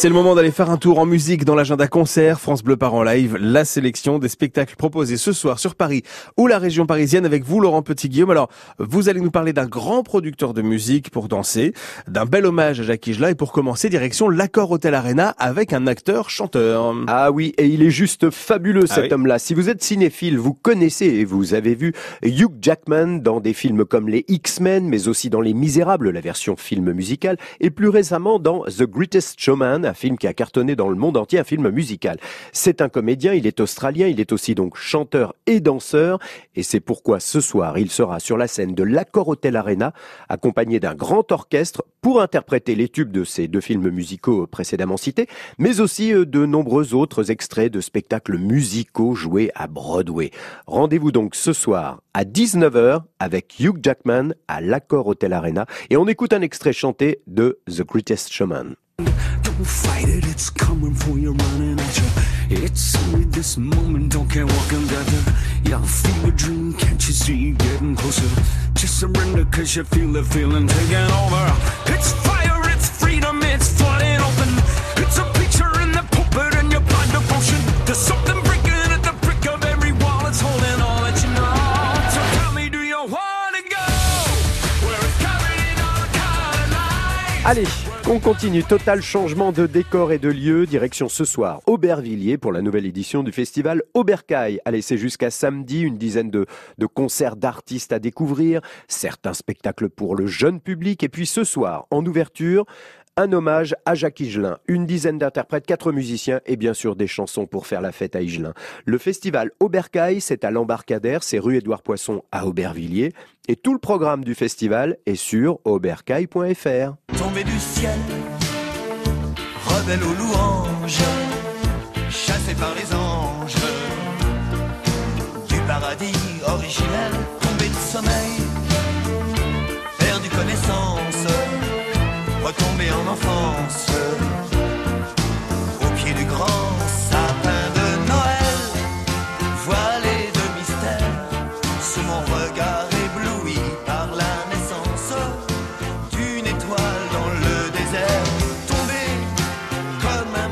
C'est le moment d'aller faire un tour en musique dans l'agenda concert France Bleu Par en live, la sélection des spectacles proposés ce soir sur Paris ou la région parisienne avec vous Laurent Petit-Guillaume. Alors, vous allez nous parler d'un grand producteur de musique pour danser, d'un bel hommage à Jacques Higelin et pour commencer direction l'Accord Hotel Arena avec un acteur chanteur. Ah oui, et il est juste fabuleux Ah cet oui. homme-là. Si vous êtes cinéphile, vous connaissez et vous avez vu Hugh Jackman dans des films comme les X-Men, mais aussi dans Les Misérables, la version film musicale, et plus récemment dans The Greatest Showman, un film qui a cartonné dans le monde entier, un film musical. C'est un comédien, il est australien, il est aussi donc chanteur et danseur, et c'est pourquoi ce soir, il sera sur la scène de l'Accor Hotel Arena, accompagné d'un grand orchestre pour interpréter les tubes de ces deux films musicaux précédemment cités, mais aussi euh, de nombreux autres extraits de spectacles musicaux joués à Broadway. Rendez-vous donc ce soir à 19h avec Hugh Jackman à l'Accor Hotel Arena et on écoute un extrait chanté de The Greatest Showman. Fight it, it's coming for you, running at you. It's only this moment, don't care what can gather. Your fever dream, can't you see you getting closer? Just surrender, cause you feel the feeling taking over. It's fire, it's freedom, it's flooding open. It's a picture in the pulpit and your blind devotion. There's something breaking at the brick of every wall, it's holding all that you know. So tell me, do you wanna go? Where it's covered in all color lights. Allez, on continue. Total changement de décor et de lieu. Direction ce soir Aubervilliers pour la nouvelle édition du festival Aubercaille. Allez, c'est jusqu'à samedi, une dizaine de, de concerts d'artistes à découvrir, certains spectacles pour le jeune public. Et puis ce soir, en ouverture, un hommage à Jacques Higelin, une dizaine d'interprètes, quatre musiciens et bien sûr des chansons pour faire la fête à Higelin. Le festival Aubercaille, c'est à l'embarcadère, c'est rue Édouard Poisson à Aubervilliers. Et tout le programme du festival est sur aubercaille.fr. du ciel, rebelle aux louanges, par les anges, retombé en enfance,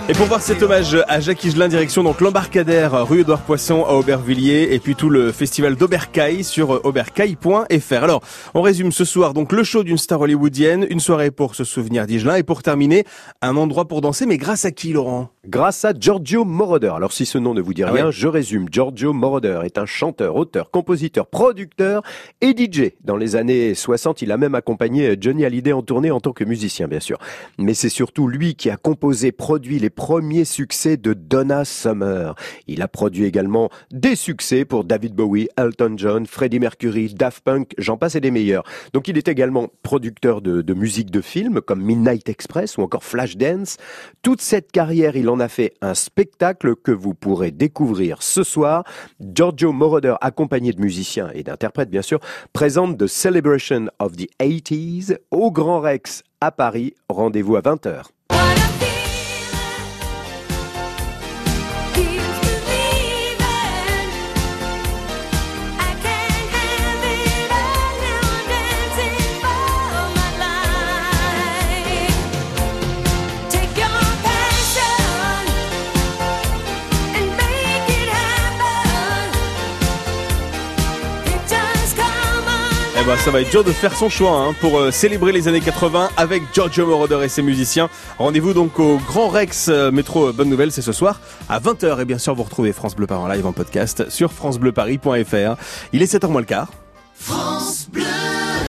Et pour voir cet hommage à Jacques Higelin, direction donc l'embarcadère rue Édouard Poisson à Aubervilliers et puis tout le festival d'Aubercaille sur euh, aubercaille.fr. Alors, on résume ce soir donc le show d'une star hollywoodienne, une soirée pour se souvenir d'Higelin et pour terminer, un endroit pour danser, mais grâce à qui Laurent? Grâce à Giorgio Moroder. Alors si ce nom ne vous dit Ah rien, ouais. je résume. Giorgio Moroder est un chanteur, auteur, compositeur, producteur et DJ. Dans les années 60, il a même accompagné Johnny Hallyday en tournée en tant que musicien, bien sûr. Mais c'est surtout lui qui a composé, produit les premiers succès de Donna Summer. Il a produit également des succès pour David Bowie, Elton John, Freddie Mercury, Daft Punk, j'en passe et des meilleurs. Donc il est également producteur de, musique de films comme Midnight Express ou encore Flashdance. Toute cette carrière, il en a fait un spectacle que vous pourrez découvrir ce soir. Giorgio Moroder, accompagné de musiciens et d'interprètes bien sûr, présente The Celebration of the 80s au Grand Rex à Paris. Rendez-vous à 20h. Ben, ça va être dur de faire son choix hein, pour euh, célébrer les années 80 avec Giorgio Moroder et ses musiciens. Rendez-vous donc au Grand Rex euh, Métro Bonne Nouvelle, c'est ce soir à 20h. Et bien sûr, vous retrouvez France Bleu Paris en live en podcast sur francebleuparis.fr. Il est 7h moins le quart.